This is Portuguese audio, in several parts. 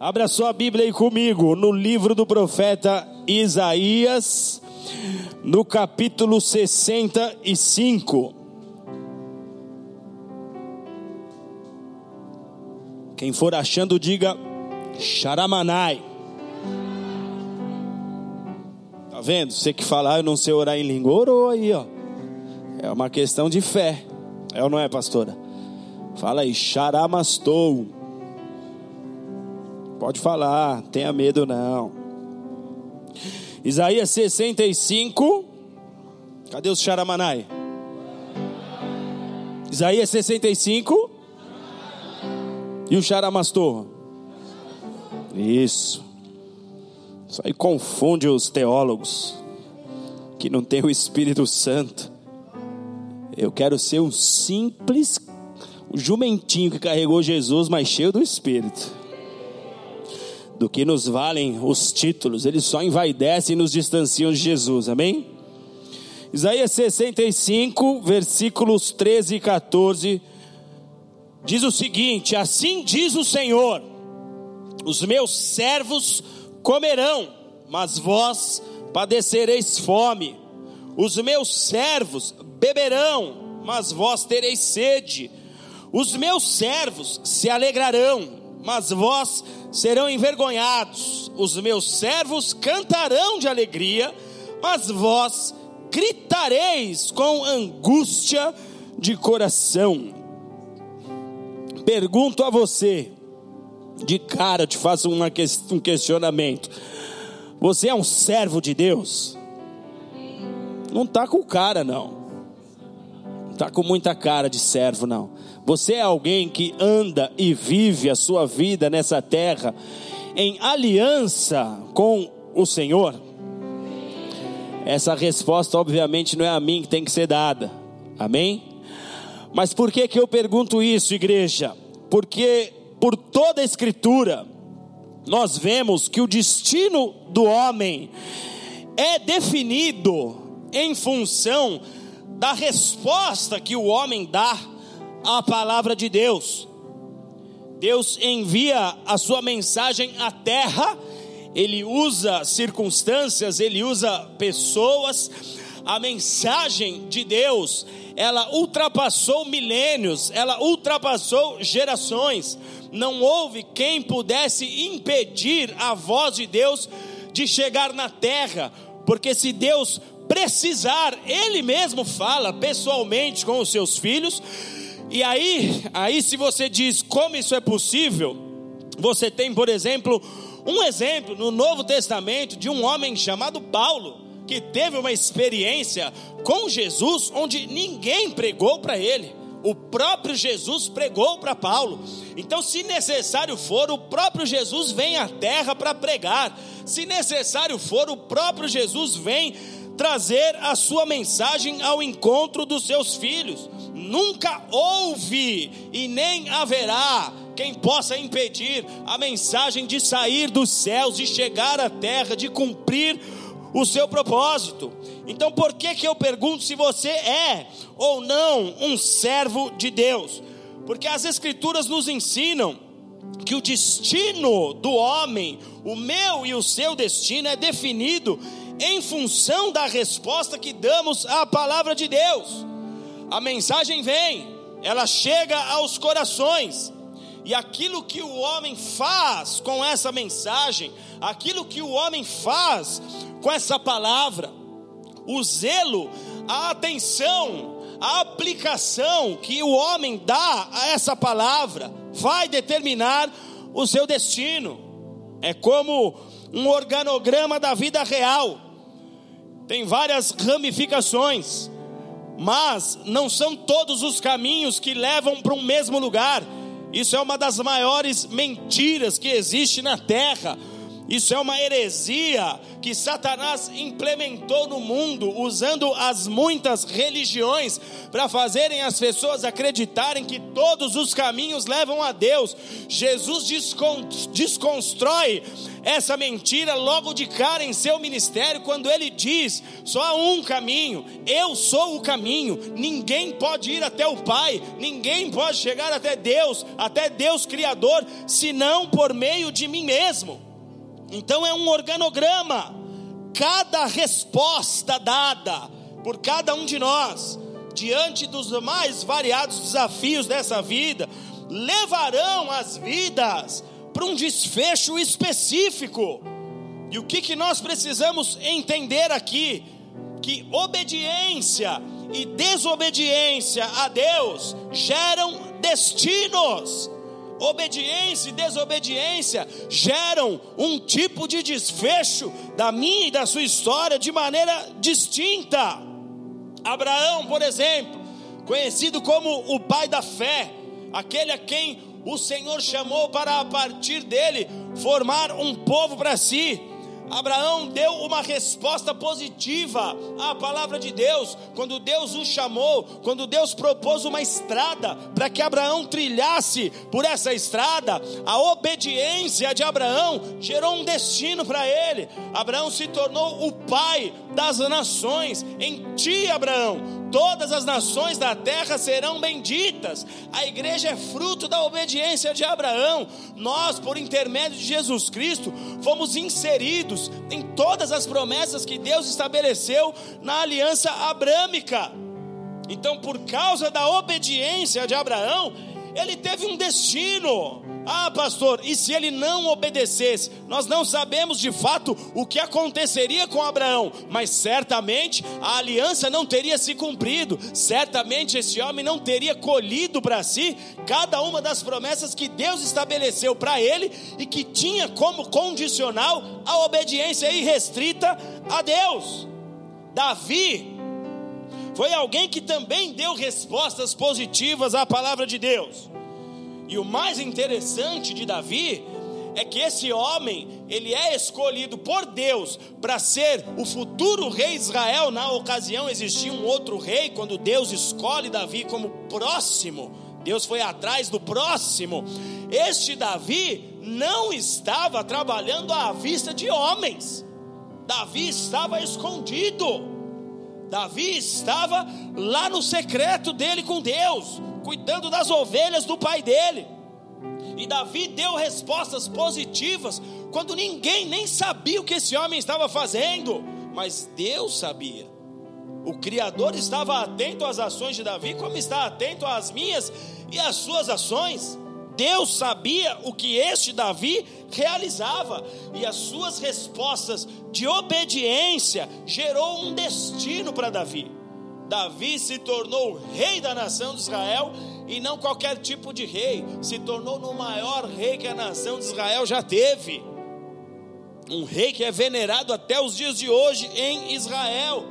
Abra sua Bíblia aí comigo, no livro do profeta Isaías, no capítulo 65. Quem for achando, diga Xaramanai. Tá vendo? Você que fala, ah, eu não sei orar em língua, orou aí, ó. É uma questão de fé. É ou não é, pastora? Fala aí, Xaramastou. Pode falar, tenha medo não. Isaías 65. Cadê os Charamanai? Isaías 65. E o Charamastor? Isso. Isso aí confunde os teólogos que não tem o Espírito Santo. Eu quero ser um simples jumentinho que carregou Jesus, mas cheio do Espírito do que nos valem os títulos, eles só envaidecem e nos distanciam de Jesus, amém? Isaías 65, versículos 13 e 14, diz o seguinte: Assim diz o Senhor: Os meus servos comerão, mas vós padecereis fome, os meus servos beberão, mas vós tereis sede, os meus servos se alegrarão, mas vós serão envergonhados, os meus servos cantarão de alegria, mas vós gritareis com angústia de coração. Pergunto a você, de cara te faço um questionamento: você é um servo de Deus? Não está com cara, não. Está com muita cara de servo, não. Você é alguém que anda e vive a sua vida nessa terra em aliança com o Senhor? Essa resposta, obviamente, não é a mim que tem que ser dada. Amém? Mas por que que eu pergunto isso, igreja? Porque por toda a escritura nós vemos que o destino do homem é definido em função da resposta que o homem dá a palavra de Deus. Deus envia a sua mensagem à terra, ele usa circunstâncias, ele usa pessoas. A mensagem de Deus, ela ultrapassou milênios, ela ultrapassou gerações. Não houve quem pudesse impedir a voz de Deus de chegar na terra, porque se Deus precisar, Ele mesmo fala pessoalmente com os seus filhos e aí, aí se você diz como isso é possível, você tem, por exemplo, um exemplo no Novo Testamento de um homem chamado Paulo, que teve uma experiência com Jesus onde ninguém pregou para ele. O próprio Jesus pregou para Paulo. Então, se necessário for, o próprio Jesus vem à terra para pregar. Se necessário for, o próprio Jesus vem trazer a sua mensagem ao encontro dos seus filhos. Nunca houve e nem haverá quem possa impedir a mensagem de sair dos céus, de chegar à terra, de cumprir o seu propósito. Então, por que que eu pergunto se você é ou não um servo de Deus? Porque as escrituras nos ensinam que o destino do homem, o meu e o seu destino é definido em função da resposta que damos à palavra de Deus. A mensagem vem, ela chega aos corações, e aquilo que o homem faz com essa mensagem, aquilo que o homem faz com essa palavra, o zelo, a atenção, a aplicação que o homem dá a essa palavra, vai determinar o seu destino. É como um organograma da vida real tem várias ramificações, mas não são todos os caminhos que levam para um mesmo lugar. Isso é uma das maiores mentiras que existe na terra. Isso é uma heresia que Satanás implementou no mundo, usando as muitas religiões para fazerem as pessoas acreditarem que todos os caminhos levam a Deus. Jesus desconstrói essa mentira logo de cara em seu ministério, quando ele diz: só há um caminho, eu sou o caminho, ninguém pode ir até o Pai, ninguém pode chegar até Deus, até Deus Criador, senão por meio de mim mesmo. Então é um organograma. Cada resposta dada por cada um de nós, diante dos mais variados desafios dessa vida, levarão as vidas para um desfecho específico. E o que, que nós precisamos entender aqui? Que obediência e desobediência a Deus geram destinos obediência e desobediência geram um tipo de desfecho da minha e da sua história de maneira distinta. Abraão, por exemplo, conhecido como o pai da fé, aquele a quem o Senhor chamou para a partir dele formar um povo para si. Abraão deu uma resposta positiva à palavra de Deus, quando Deus o chamou, quando Deus propôs uma estrada para que Abraão trilhasse por essa estrada, a obediência de Abraão gerou um destino para ele. Abraão se tornou o pai das nações. Em ti, Abraão, todas as nações da terra serão benditas. A igreja é fruto da obediência de Abraão. Nós, por intermédio de Jesus Cristo, fomos inseridos em todas as promessas que Deus estabeleceu na aliança abrâmica. Então, por causa da obediência de Abraão, ele teve um destino. Ah, pastor, e se ele não obedecesse? Nós não sabemos de fato o que aconteceria com Abraão, mas certamente a aliança não teria se cumprido, certamente esse homem não teria colhido para si cada uma das promessas que Deus estabeleceu para ele e que tinha como condicional a obediência irrestrita a Deus. Davi foi alguém que também deu respostas positivas à palavra de Deus. E o mais interessante de Davi é que esse homem, ele é escolhido por Deus para ser o futuro rei de Israel. Na ocasião existia um outro rei, quando Deus escolhe Davi como próximo, Deus foi atrás do próximo. Este Davi não estava trabalhando à vista de homens, Davi estava escondido. Davi estava lá no secreto dele com Deus cuidando das ovelhas do pai dele. E Davi deu respostas positivas quando ninguém nem sabia o que esse homem estava fazendo, mas Deus sabia. O Criador estava atento às ações de Davi, como está atento às minhas e às suas ações. Deus sabia o que este Davi realizava, e as suas respostas de obediência gerou um destino para Davi. Davi se tornou rei da nação de Israel e não qualquer tipo de rei, se tornou no maior rei que a nação de Israel já teve. Um rei que é venerado até os dias de hoje em Israel,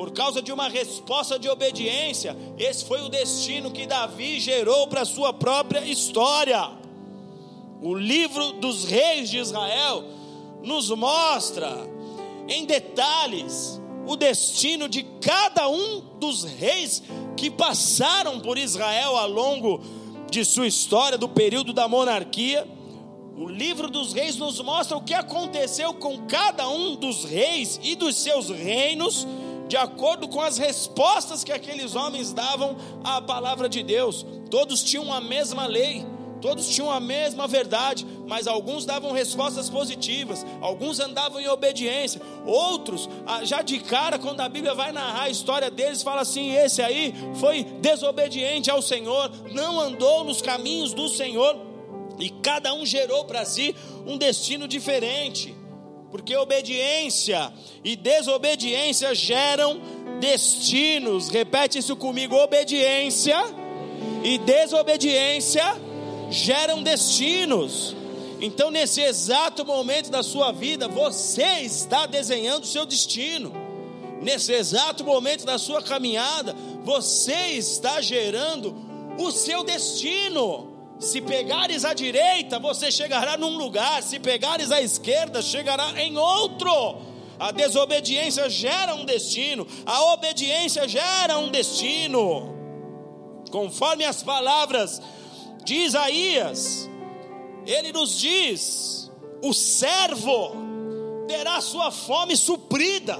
por causa de uma resposta de obediência. Esse foi o destino que Davi gerou para a sua própria história. O livro dos reis de Israel nos mostra em detalhes o destino de cada um dos reis que passaram por Israel ao longo de sua história, do período da monarquia. O livro dos reis nos mostra o que aconteceu com cada um dos reis e dos seus reinos, de acordo com as respostas que aqueles homens davam à palavra de Deus. Todos tinham a mesma lei Todos tinham a mesma verdade, mas alguns davam respostas positivas, alguns andavam em obediência, outros, ah, já de cara, quando a Bíblia vai narrar a história deles, fala assim: esse aí foi desobediente ao Senhor, não andou nos caminhos do Senhor, e cada um gerou para si um destino diferente, porque obediência e desobediência geram destinos. Repete isso comigo: obediência e desobediência geram destinos. Então, nesse exato momento da sua vida, você está desenhando o seu destino. Nesse exato momento da sua caminhada, você está gerando o seu destino. Se pegares à direita, você chegará num lugar, se pegares à esquerda, chegará em outro. A desobediência gera um destino, a obediência gera um destino. Conforme as palavras de Isaías, ele nos diz: o servo terá sua fome suprida.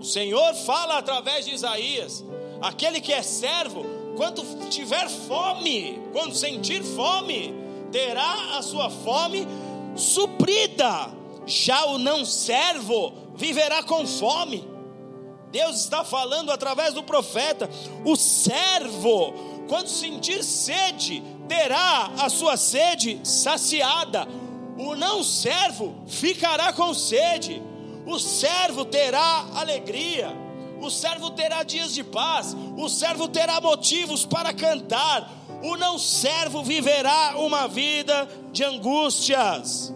O Senhor fala através de Isaías: aquele que é servo, quando tiver fome, quando sentir fome, terá a sua fome suprida. Já o não servo viverá com fome. Deus está falando através do profeta: o servo, quando sentir sede, terá a sua sede saciada. O não servo ficará com sede. O servo terá alegria. O servo terá dias de paz. O servo terá motivos para cantar. O não servo viverá uma vida de angústias.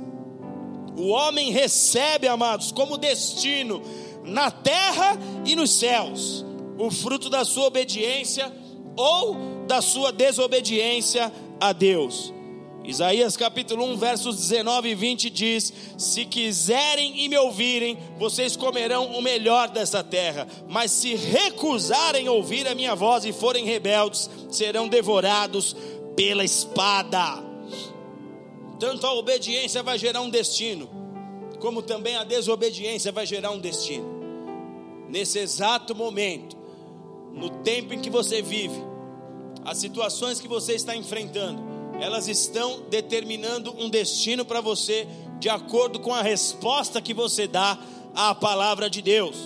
O homem recebe, amados, como destino na terra e nos céus, o fruto da sua obediência ou da sua desobediência a Deus. Isaías capítulo 1, versos 19 e 20 diz: Se quiserem e me ouvirem, vocês comerão o melhor desta terra, mas se recusarem ouvir a minha voz e forem rebeldes, serão devorados pela espada. Tanto a obediência vai gerar um destino, como também a desobediência vai gerar um destino nesse exato momento, no tempo em que você vive, as situações que você está enfrentando, elas estão determinando um destino para você, de acordo com a resposta que você dá à palavra de Deus.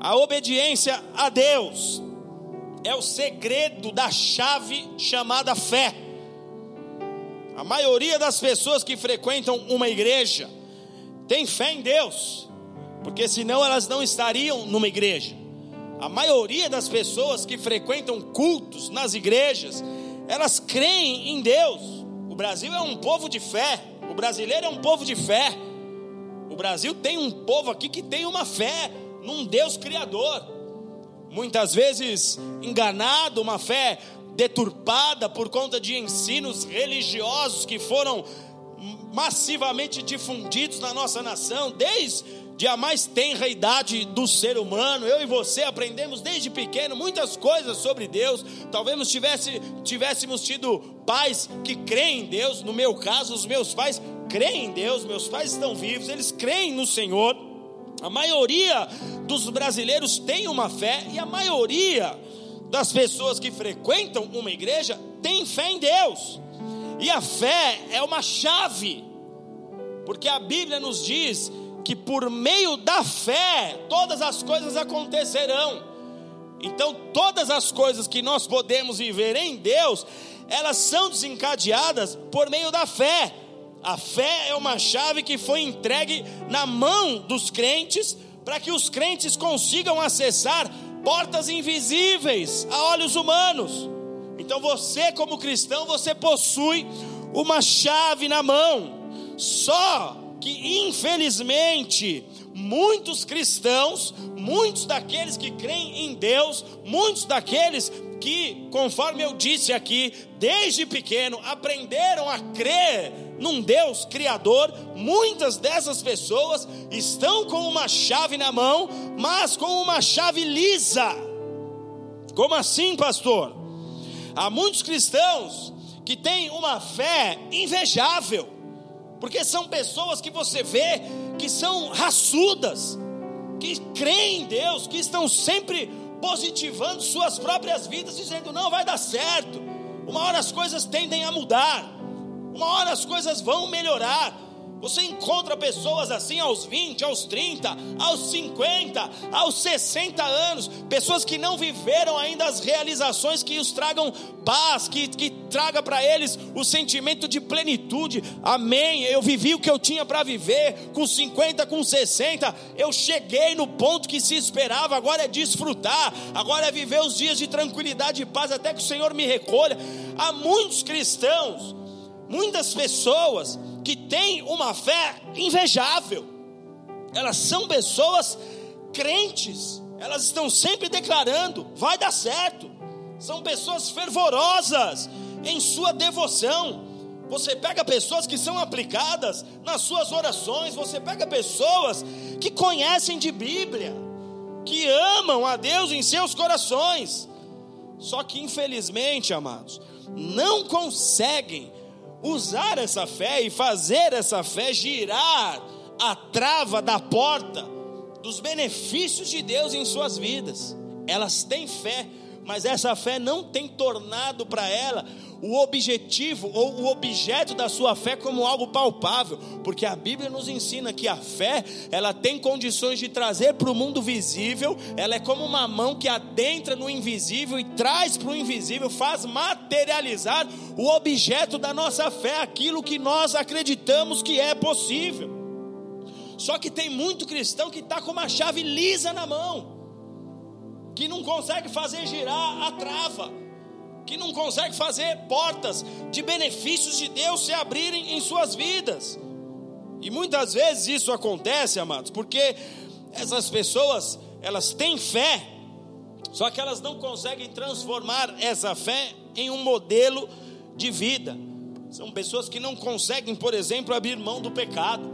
A obediência a Deus é o segredo da chave chamada fé. A maioria das pessoas que frequentam uma igreja tem fé em Deus, porque senão elas não estariam numa igreja. A maioria das pessoas que frequentam cultos nas igrejas, elas creem em Deus. O Brasil é um povo de fé, o brasileiro é um povo de fé. O Brasil tem um povo aqui que tem uma fé num Deus criador. Muitas vezes enganado, uma fé deturpada por conta de ensinos religiosos que foram massivamente difundidos na nossa nação, desde de a mais tenra idade do ser humano. Eu e você aprendemos desde pequeno muitas coisas sobre Deus. Talvez tivesse, tivéssemos tido pais que creem em Deus. No meu caso, os meus pais creem em Deus, meus pais estão vivos, eles creem no Senhor. A maioria dos brasileiros tem uma fé e a maioria das pessoas que frequentam uma igreja tem fé em Deus. E a fé é uma chave, porque a Bíblia nos diz que por meio da fé todas as coisas acontecerão. Então, todas as coisas que nós podemos viver em Deus, elas são desencadeadas por meio da fé. A fé é uma chave que foi entregue na mão dos crentes para que os crentes consigam acessar portas invisíveis a olhos humanos. Então você, como cristão, você possui uma chave na mão. Só que infelizmente muitos cristãos, muitos daqueles que creem em Deus, muitos daqueles que, conforme eu disse aqui, desde pequeno aprenderam a crer num Deus criador, muitas dessas pessoas estão com uma chave na mão, mas com uma chave lisa. Como assim, pastor? Há muitos cristãos que têm uma fé invejável porque são pessoas que você vê que são raçudas, que creem em Deus, que estão sempre positivando suas próprias vidas, dizendo: não vai dar certo. Uma hora as coisas tendem a mudar, uma hora as coisas vão melhorar. Você encontra pessoas assim aos 20, aos 30, aos 50, aos 60 anos, pessoas que não viveram ainda as realizações que os tragam paz, que, que traga para eles o sentimento de plenitude. Amém. Eu vivi o que eu tinha para viver, com 50, com 60, eu cheguei no ponto que se esperava, agora é desfrutar, agora é viver os dias de tranquilidade e paz até que o Senhor me recolha. Há muitos cristãos, muitas pessoas que têm uma fé invejável. Elas são pessoas crentes, elas estão sempre declarando: vai dar certo. São pessoas fervorosas, em sua devoção. Você pega pessoas que são aplicadas nas suas orações, você pega pessoas que conhecem de Bíblia, que amam a Deus em seus corações. Só que infelizmente, amados, não conseguem usar essa fé e fazer essa fé girar a trava da porta dos benefícios de Deus em suas vidas. Elas têm fé, mas essa fé não tem tornado para ela o objetivo ou o objeto da sua fé como algo palpável, porque a Bíblia nos ensina que a fé, ela tem condições de trazer para o mundo visível, ela é como uma mão que adentra no invisível e traz para o invisível, faz materializar o objeto da nossa fé, aquilo que nós acreditamos que é possível. Só que tem muito cristão que está com uma chave lisa na mão, que não consegue fazer girar a trava que não consegue fazer portas de benefícios de Deus se abrirem em suas vidas. E muitas vezes isso acontece, amados, porque essas pessoas, elas têm fé, só que elas não conseguem transformar essa fé em um modelo de vida. São pessoas que não conseguem, por exemplo, abrir mão do pecado.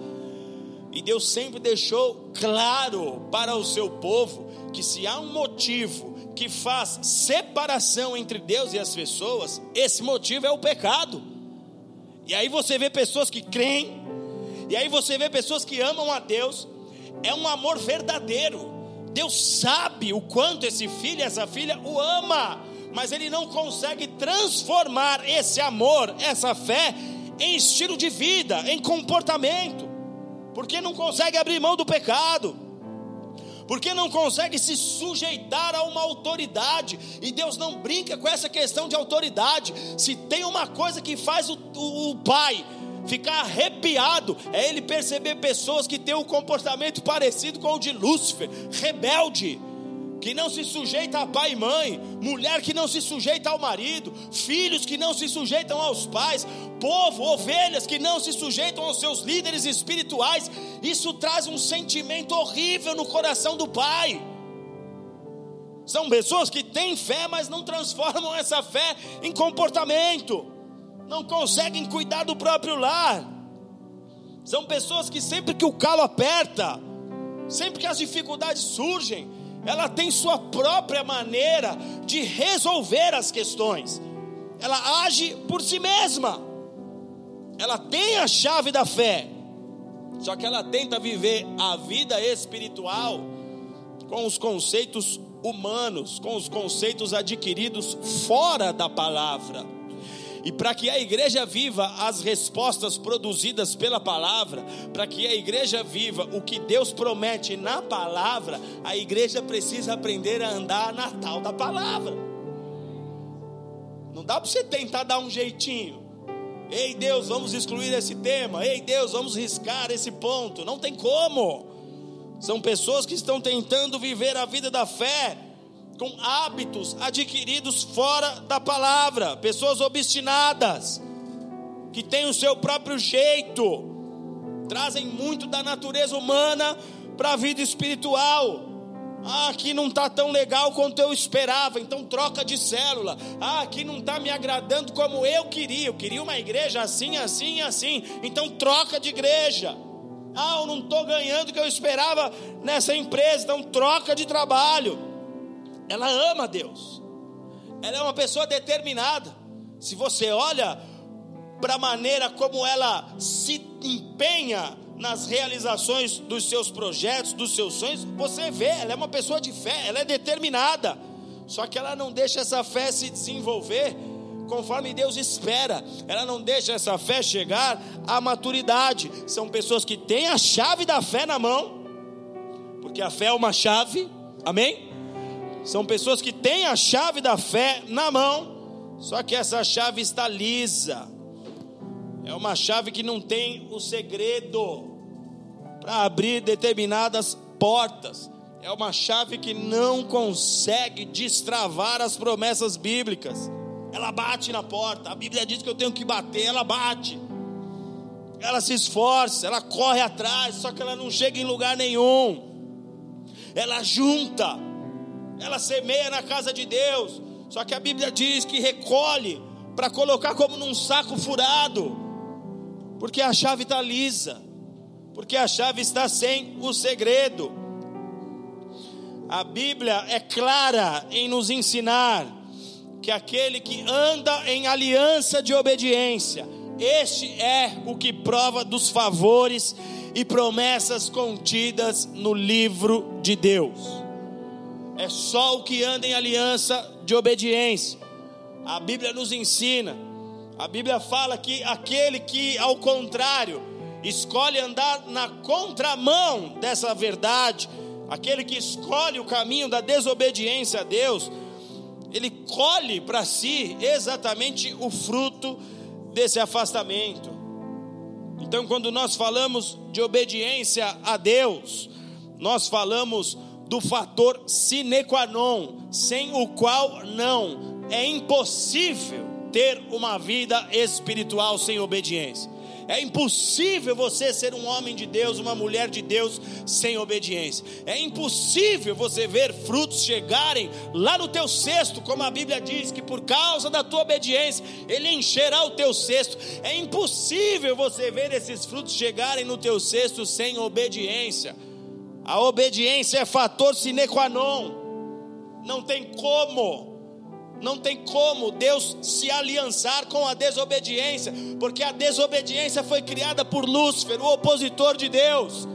E Deus sempre deixou claro para o seu povo que se há um motivo que faz separação entre Deus e as pessoas, esse motivo é o pecado. E aí você vê pessoas que creem, e aí você vê pessoas que amam a Deus, é um amor verdadeiro. Deus sabe o quanto esse filho, essa filha o ama, mas ele não consegue transformar esse amor, essa fé, em estilo de vida, em comportamento, porque não consegue abrir mão do pecado porque não consegue se sujeitar a uma autoridade, e Deus não brinca com essa questão de autoridade. Se tem uma coisa que faz o, o, o pai ficar arrepiado, é ele perceber pessoas que têm um comportamento parecido com o de Lúcifer, rebelde que não se sujeita a pai e mãe, mulher que não se sujeita ao marido, filhos que não se sujeitam aos pais, povo, ovelhas que não se sujeitam aos seus líderes espirituais. Isso traz um sentimento horrível no coração do pai. São pessoas que têm fé, mas não transformam essa fé em comportamento, não conseguem cuidar do próprio lar. São pessoas que sempre que o calo aperta, sempre que as dificuldades surgem, ela tem sua própria maneira de resolver as questões. Ela age por si mesma. Ela tem a chave da fé. Só que ela tenta viver a vida espiritual com os conceitos humanos, com os conceitos adquiridos fora da palavra. E para que a igreja viva as respostas produzidas pela palavra, para que a igreja viva o que Deus promete na palavra, a igreja precisa aprender a andar na tal da palavra. Não dá para você tentar dar um jeitinho. Ei Deus, vamos excluir esse tema. Ei Deus, vamos riscar esse ponto. Não tem como. São pessoas que estão tentando viver a vida da fé com hábitos adquiridos fora da palavra, pessoas obstinadas, que têm o seu próprio jeito, trazem muito da natureza humana para a vida espiritual. Ah, aqui não está tão legal quanto eu esperava, então troca de célula. Ah, aqui não está me agradando como eu queria. Eu queria uma igreja assim, assim, assim. Então troca de igreja. Ah, eu não estou ganhando o que eu esperava nessa empresa, então troca de trabalho ela ama Deus, ela é uma pessoa determinada. Se você olha para a maneira como ela se empenha nas realizações dos seus projetos, dos seus sonhos, você vê, ela é uma pessoa de fé, ela é determinada. Só que ela não deixa essa fé se desenvolver conforme Deus espera. Ela não deixa essa fé chegar à maturidade. São pessoas que têm a chave da fé na mão, porque a fé é uma chave, amém? São pessoas que têm a chave da fé na mão, só que essa chave está lisa. É uma chave que não tem o segredo para abrir determinadas portas. É uma chave que não consegue destravar as promessas bíblicas. Ela bate na porta. A Bíblia diz que eu tenho que bater, ela bate. Ela se esforça, ela corre atrás, só que ela não chega em lugar nenhum. Ela junta ela semeia na casa de Deus, só que a Bíblia diz que recolhe para colocar como num saco furado, porque a chave está lisa, porque a chave está sem o segredo. A Bíblia é clara em nos ensinar que aquele que anda em aliança de obediência, este é o que prova dos favores e promessas contidas no livro de Deus. É só o que anda em aliança de obediência. A Bíblia nos ensina, a Bíblia fala que aquele que, ao contrário, escolhe andar na contramão dessa verdade, aquele que escolhe o caminho da desobediência a Deus, ele colhe para si exatamente o fruto desse afastamento. Então, quando nós falamos de obediência a Deus, nós falamos do fator sine qua non, sem o qual não é impossível ter uma vida espiritual sem obediência. É impossível você ser um homem de Deus, uma mulher de Deus sem obediência. É impossível você ver frutos chegarem lá no teu cesto, como a Bíblia diz que por causa da tua obediência ele encherá o teu cesto. É impossível você ver esses frutos chegarem no teu cesto sem obediência. A obediência é fator sine qua non. Não tem como não tem como Deus se aliançar com a desobediência, porque a desobediência foi criada por Lúcifer, o opositor de Deus.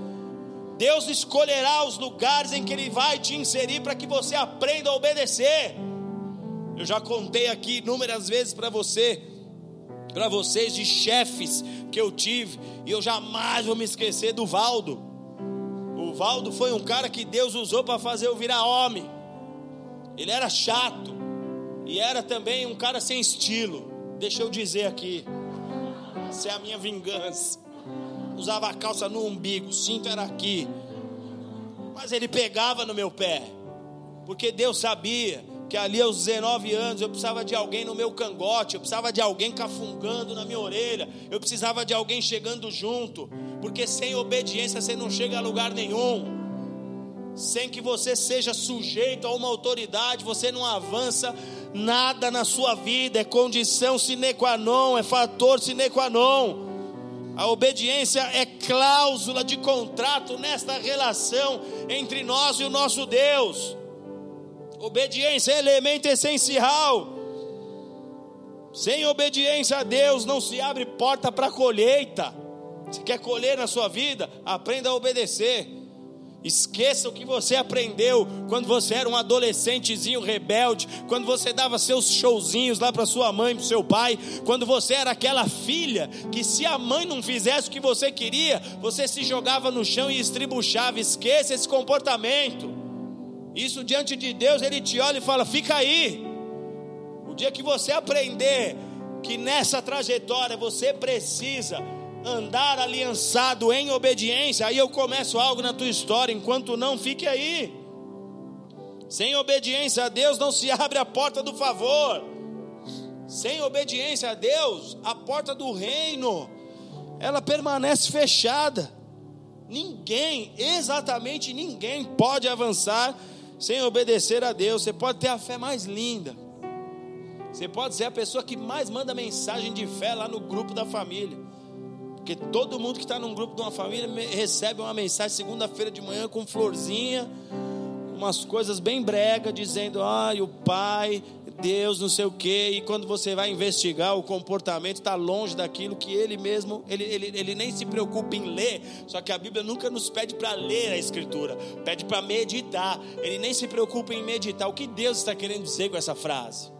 Deus escolherá os lugares em que Ele vai te inserir para que você aprenda a obedecer. Eu já contei aqui inúmeras vezes para você, para vocês, de chefes que eu tive, e eu jamais vou me esquecer do Valdo. Valdo foi um cara que Deus usou para fazer eu virar homem. Ele era chato, e era também um cara sem estilo. Deixa eu dizer aqui. Essa é a minha vingança. Usava a calça no umbigo, o cinto era aqui. Mas ele pegava no meu pé. Porque Deus sabia que ali aos 19 anos eu precisava de alguém no meu cangote, eu precisava de alguém cafungando na minha orelha, eu precisava de alguém chegando junto, porque sem obediência você não chega a lugar nenhum sem que você seja sujeito a uma autoridade, você não avança nada na sua vida, é condição sine qua non, é fator sine qua non. A obediência é cláusula de contrato nesta relação entre nós e o nosso Deus. Obediência é elemento essencial. Sem obediência a Deus não se abre porta para colheita. Se quer colher na sua vida, aprenda a obedecer. Esqueça o que você aprendeu quando você era um adolescentezinho rebelde, quando você dava seus showzinhos lá para sua mãe, para seu pai, quando você era aquela filha que se a mãe não fizesse o que você queria, você se jogava no chão e estribuchava. Esqueça esse comportamento. Isso diante de Deus, ele te olha e fala: "Fica aí". O dia que você aprender que nessa trajetória você precisa andar aliançado em obediência, aí eu começo algo na tua história, enquanto não, fique aí. Sem obediência a Deus não se abre a porta do favor. Sem obediência a Deus, a porta do reino ela permanece fechada. Ninguém, exatamente ninguém pode avançar sem obedecer a Deus. Você pode ter a fé mais linda. Você pode ser a pessoa que mais manda mensagem de fé lá no grupo da família. Porque todo mundo que está num grupo de uma família recebe uma mensagem segunda-feira de manhã com florzinha, umas coisas bem brega, dizendo, ai, o pai, Deus, não sei o quê. E quando você vai investigar, o comportamento está longe daquilo que ele mesmo, ele, ele, ele nem se preocupa em ler. Só que a Bíblia nunca nos pede para ler a Escritura, pede para meditar. Ele nem se preocupa em meditar. O que Deus está querendo dizer com essa frase?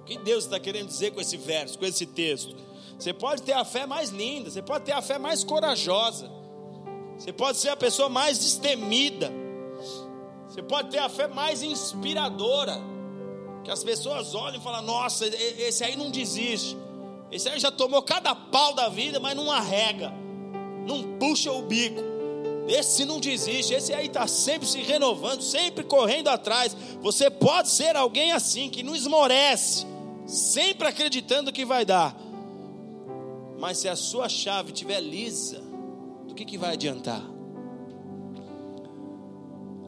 O que Deus está querendo dizer com esse verso, com esse texto? Você pode ter a fé mais linda, você pode ter a fé mais corajosa, você pode ser a pessoa mais destemida, você pode ter a fé mais inspiradora, que as pessoas olham e falam: Nossa, esse aí não desiste, esse aí já tomou cada pau da vida, mas não arrega, não puxa o bico. Esse não desiste, esse aí está sempre se renovando, sempre correndo atrás. Você pode ser alguém assim, que não esmorece, sempre acreditando que vai dar. Mas se a sua chave estiver lisa, do que, que vai adiantar?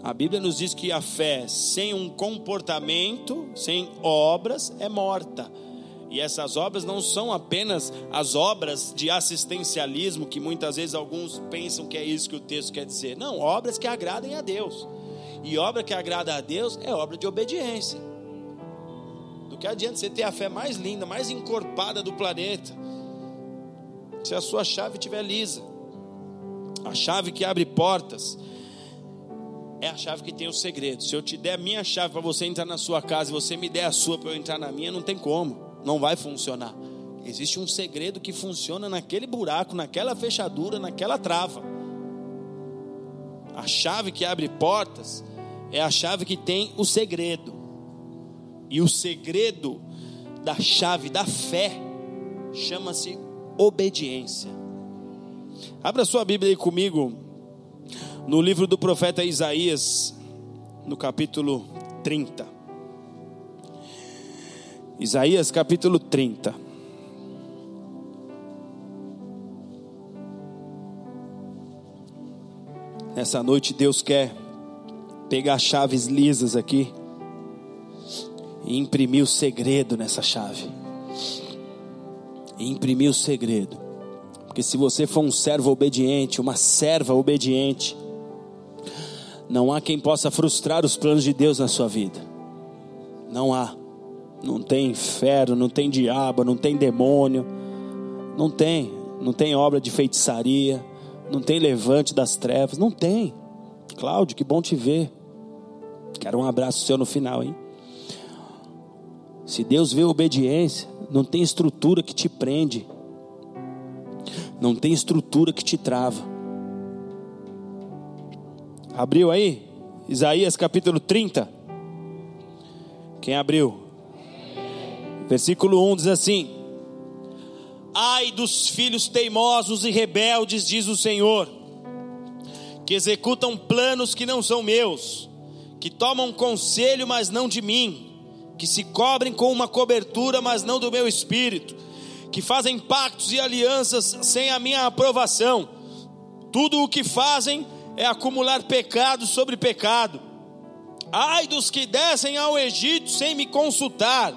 A Bíblia nos diz que a fé sem um comportamento, sem obras, é morta. E essas obras não são apenas as obras de assistencialismo, que muitas vezes alguns pensam que é isso que o texto quer dizer. Não, obras que agradem a Deus. E obra que agrada a Deus é obra de obediência. Do que adianta você ter a fé mais linda, mais encorpada do planeta, se a sua chave estiver lisa. A chave que abre portas é a chave que tem o segredo. Se eu te der a minha chave para você entrar na sua casa e você me der a sua para eu entrar na minha, não tem como, não vai funcionar. Existe um segredo que funciona naquele buraco, naquela fechadura, naquela trava. A chave que abre portas é a chave que tem o segredo. E o segredo da chave da fé chama-se obediência. Abra sua Bíblia aí comigo, no livro do profeta Isaías, no capítulo 30. Isaías capítulo 30. Nessa noite Deus quer pegar chaves lisas aqui e imprimir o segredo nessa chave. E imprimir o segredo. Porque se você for um servo obediente, uma serva obediente, não há quem possa frustrar os planos de Deus na sua vida. Não há. Não tem inferno, não tem diabo, não tem demônio. Não tem. Não tem obra de feitiçaria. Não tem levante das trevas. Não tem. Cláudio, que bom te ver. Quero um abraço seu no final, hein? Se Deus vê obediência, não tem estrutura que te prende não tem estrutura que te trava. Abriu aí? Isaías capítulo 30. Quem abriu? Versículo 1 diz assim: Ai dos filhos teimosos e rebeldes, diz o Senhor, que executam planos que não são meus, que tomam conselho, mas não de mim, que se cobrem com uma cobertura, mas não do meu espírito que fazem pactos e alianças sem a minha aprovação. Tudo o que fazem é acumular pecado sobre pecado. Ai dos que descem ao Egito sem me consultar,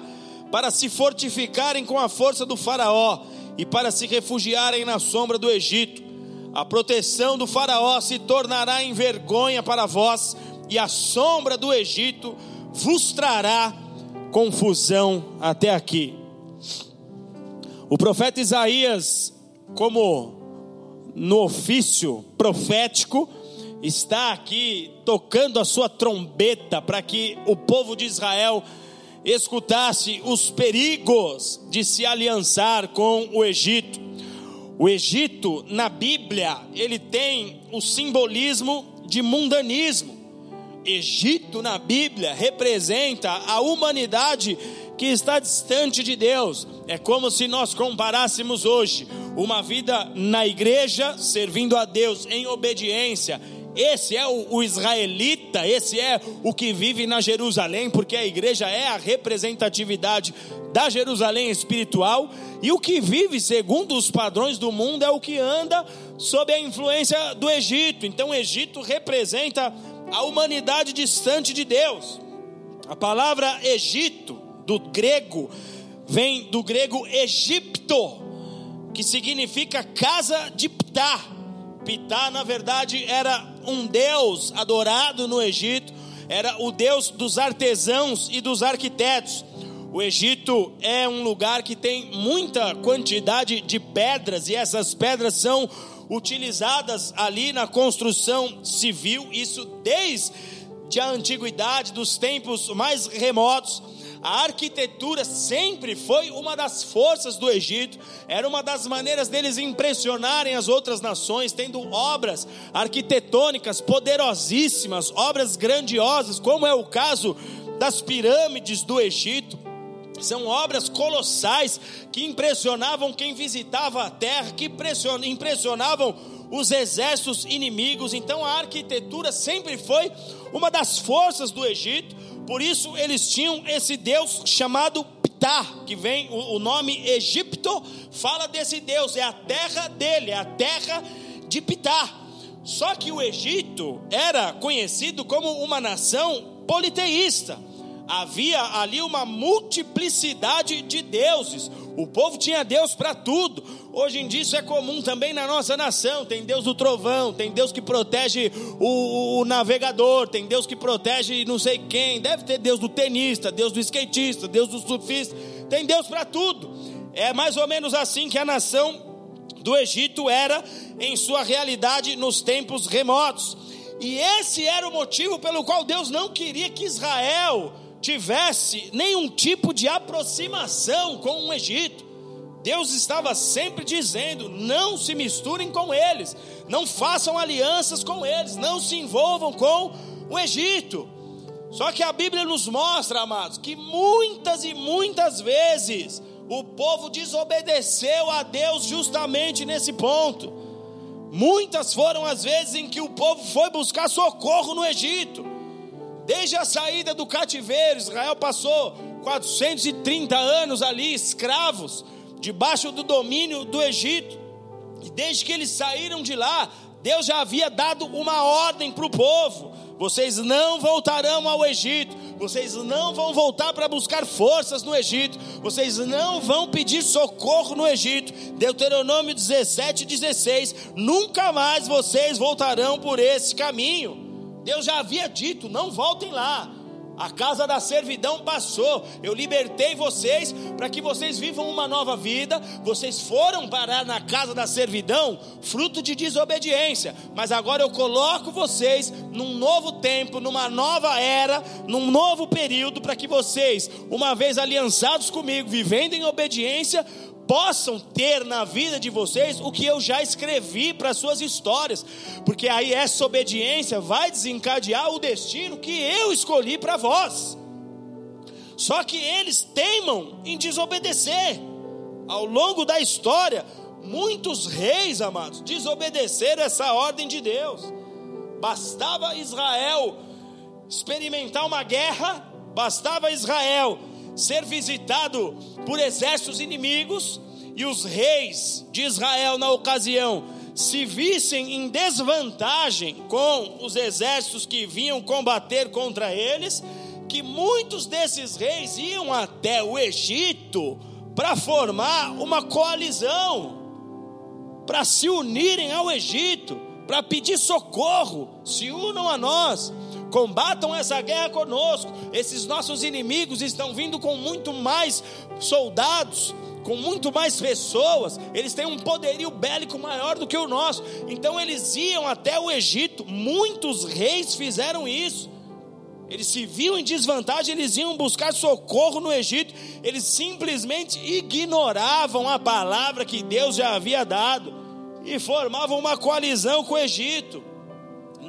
para se fortificarem com a força do Faraó e para se refugiarem na sombra do Egito. A proteção do Faraó se tornará em vergonha para vós, e a sombra do Egito vos trará confusão até aqui. O profeta Isaías, como no ofício profético, está aqui tocando a sua trombeta para que o povo de Israel escutasse os perigos de se aliançar com o Egito. O Egito, na Bíblia, ele tem o simbolismo de mundanismo. Egito, na Bíblia, representa a humanidade que está distante de Deus. É como se nós comparássemos hoje uma vida na igreja, servindo a Deus em obediência. Esse é o, o, israelita, esse é o que vive na Jerusalém, porque a igreja é a representatividade da Jerusalém espiritual, e o que vive segundo os padrões do mundo é o que anda sob a influência do Egito. Então, o Egito representa a humanidade distante de Deus. A palavra Egito do grego, vem do grego Egipto, que significa casa de Ptah. Ptah, na verdade, era um deus adorado no Egito, era o deus dos artesãos e dos arquitetos. O Egito é um lugar que tem muita quantidade de pedras e essas pedras são utilizadas ali na construção civil, isso desde a antiguidade, dos tempos mais remotos. A arquitetura sempre foi uma das forças do Egito, era uma das maneiras deles impressionarem as outras nações, tendo obras arquitetônicas poderosíssimas, obras grandiosas, como é o caso das pirâmides do Egito. São obras colossais que impressionavam quem visitava a terra, que impressionavam os exércitos inimigos. Então a arquitetura sempre foi uma das forças do Egito. Por isso eles tinham esse Deus chamado Ptah, que vem o, nome Egipto, fala desse Deus, é a terra dele, é a terra de Ptah. Só que o Egito era conhecido como uma nação politeísta. Havia ali uma multiplicidade de deuses. O povo tinha Deus para tudo. Hoje em dia isso é comum também na nossa nação. Tem Deus do trovão, tem Deus que protege o, o, navegador, tem Deus que protege não sei quem. Deve ter Deus do tenista, Deus do skatista, Deus do surfista. Tem Deus para tudo. É mais ou menos assim que a nação do Egito era em sua realidade nos tempos remotos. E esse era o motivo pelo qual Deus não queria que Israel tivesse nenhum tipo de aproximação com o Egito. Deus estava sempre dizendo: não se misturem com eles, não façam alianças com eles, não se envolvam com o Egito. Só que a Bíblia nos mostra, amados, que muitas e muitas vezes o povo desobedeceu a Deus justamente nesse ponto. Muitas foram as vezes em que o povo foi buscar socorro no Egito. Desde a saída do cativeiro, Israel passou 430 anos ali, escravos, debaixo do domínio do Egito. E desde que eles saíram de lá, Deus já havia dado uma ordem para o povo: vocês não voltarão ao Egito, vocês não vão voltar para buscar forças no Egito, vocês não vão pedir socorro no Egito. Deuteronômio 17, 16: nunca mais vocês voltarão por esse caminho. Deus já havia dito: não voltem lá. A casa da servidão passou. Eu libertei vocês para que vocês vivam uma nova vida. Vocês foram parar na casa da servidão, fruto de desobediência. Mas agora eu coloco vocês num novo tempo, numa nova era, num novo período, para que vocês, uma vez aliançados comigo, vivendo em obediência, possam ter na vida de vocês o que eu já escrevi para suas histórias, porque aí essa obediência vai desencadear o destino que eu escolhi para vós. Só que eles teimam em desobedecer. Ao longo da história, muitos reis, amados, desobedeceram essa ordem de Deus. Bastava Israel experimentar uma guerra, bastava Israel ser visitado por exércitos inimigos e os reis de Israel na ocasião se vissem em desvantagem com os exércitos que vinham combater contra eles, que muitos desses reis iam até o Egito para formar uma coalizão, para se unirem ao Egito, para pedir socorro, se unam a nós combatam essa guerra conosco. Esses nossos inimigos estão vindo com muito mais soldados, com muito mais pessoas, eles têm um poderio bélico maior do que o nosso. Então eles iam até o Egito, muitos reis fizeram isso. Eles se viam em desvantagem, eles iam buscar socorro no Egito, eles simplesmente ignoravam a palavra que Deus já havia dado e formavam uma coalizão com o Egito.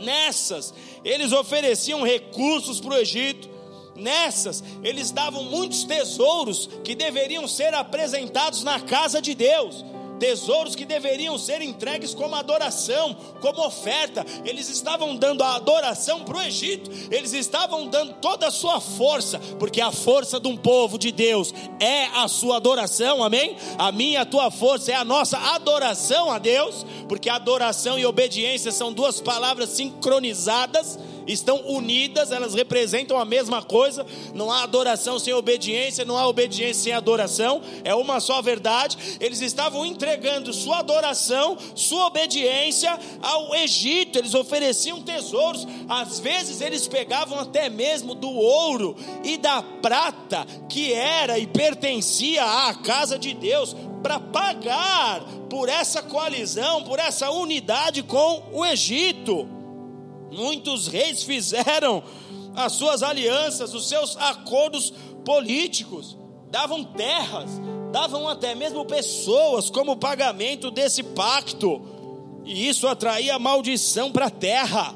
Nessas, eles ofereciam recursos para o Egito. Nessas, eles davam muitos tesouros que deveriam ser apresentados na casa de Deus tesouros que deveriam ser entregues como adoração, como oferta. Eles estavam dando a adoração para o Egito, eles estavam dando toda a sua força, porque a força de um povo de Deus é a sua adoração, amém? A minha, a tua força é a nossa adoração a Deus, porque adoração e obediência são duas palavras sincronizadas estão unidas, elas representam a mesma coisa. Não há adoração sem obediência, não há obediência sem adoração, é uma só verdade. Eles estavam entregando sua adoração, sua obediência ao Egito, eles ofereciam tesouros, às vezes eles pegavam até mesmo do ouro e da prata que era e pertencia à casa de Deus para pagar por essa coalizão, por essa unidade com o Egito. Muitos reis fizeram as suas alianças, os seus acordos políticos, davam terras, davam até mesmo pessoas como pagamento desse pacto, e isso atraía maldição para a terra,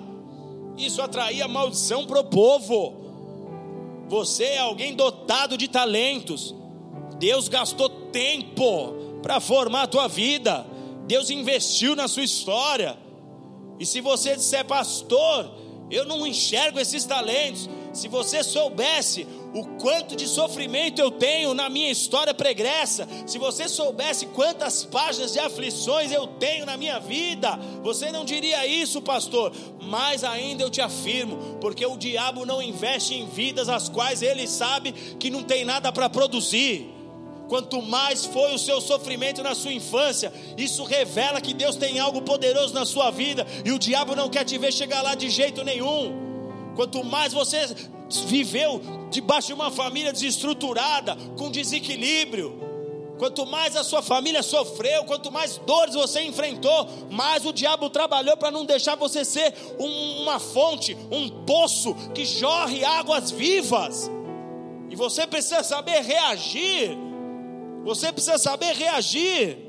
isso atraía maldição para o povo. Você é alguém dotado de talentos, Deus gastou tempo para formar a tua vida, Deus investiu na sua história. E se você disser, pastor, eu não enxergo esses talentos. Se você soubesse o quanto de sofrimento eu tenho na minha história pregressa, se você soubesse quantas páginas de aflições eu tenho na minha vida, você não diria isso, pastor. Mais ainda eu te afirmo, porque o diabo não investe em vidas as quais ele sabe que não tem nada para produzir. Quanto mais foi o seu sofrimento na sua infância, isso revela que Deus tem algo poderoso na sua vida e o diabo não quer te ver chegar lá de jeito nenhum. Quanto mais você viveu debaixo de uma família desestruturada, com desequilíbrio, quanto mais a sua família sofreu, quanto mais dores você enfrentou, mais o diabo trabalhou para não deixar você ser um, uma fonte, um poço que jorre águas vivas. E você precisa saber reagir você precisa saber reagir.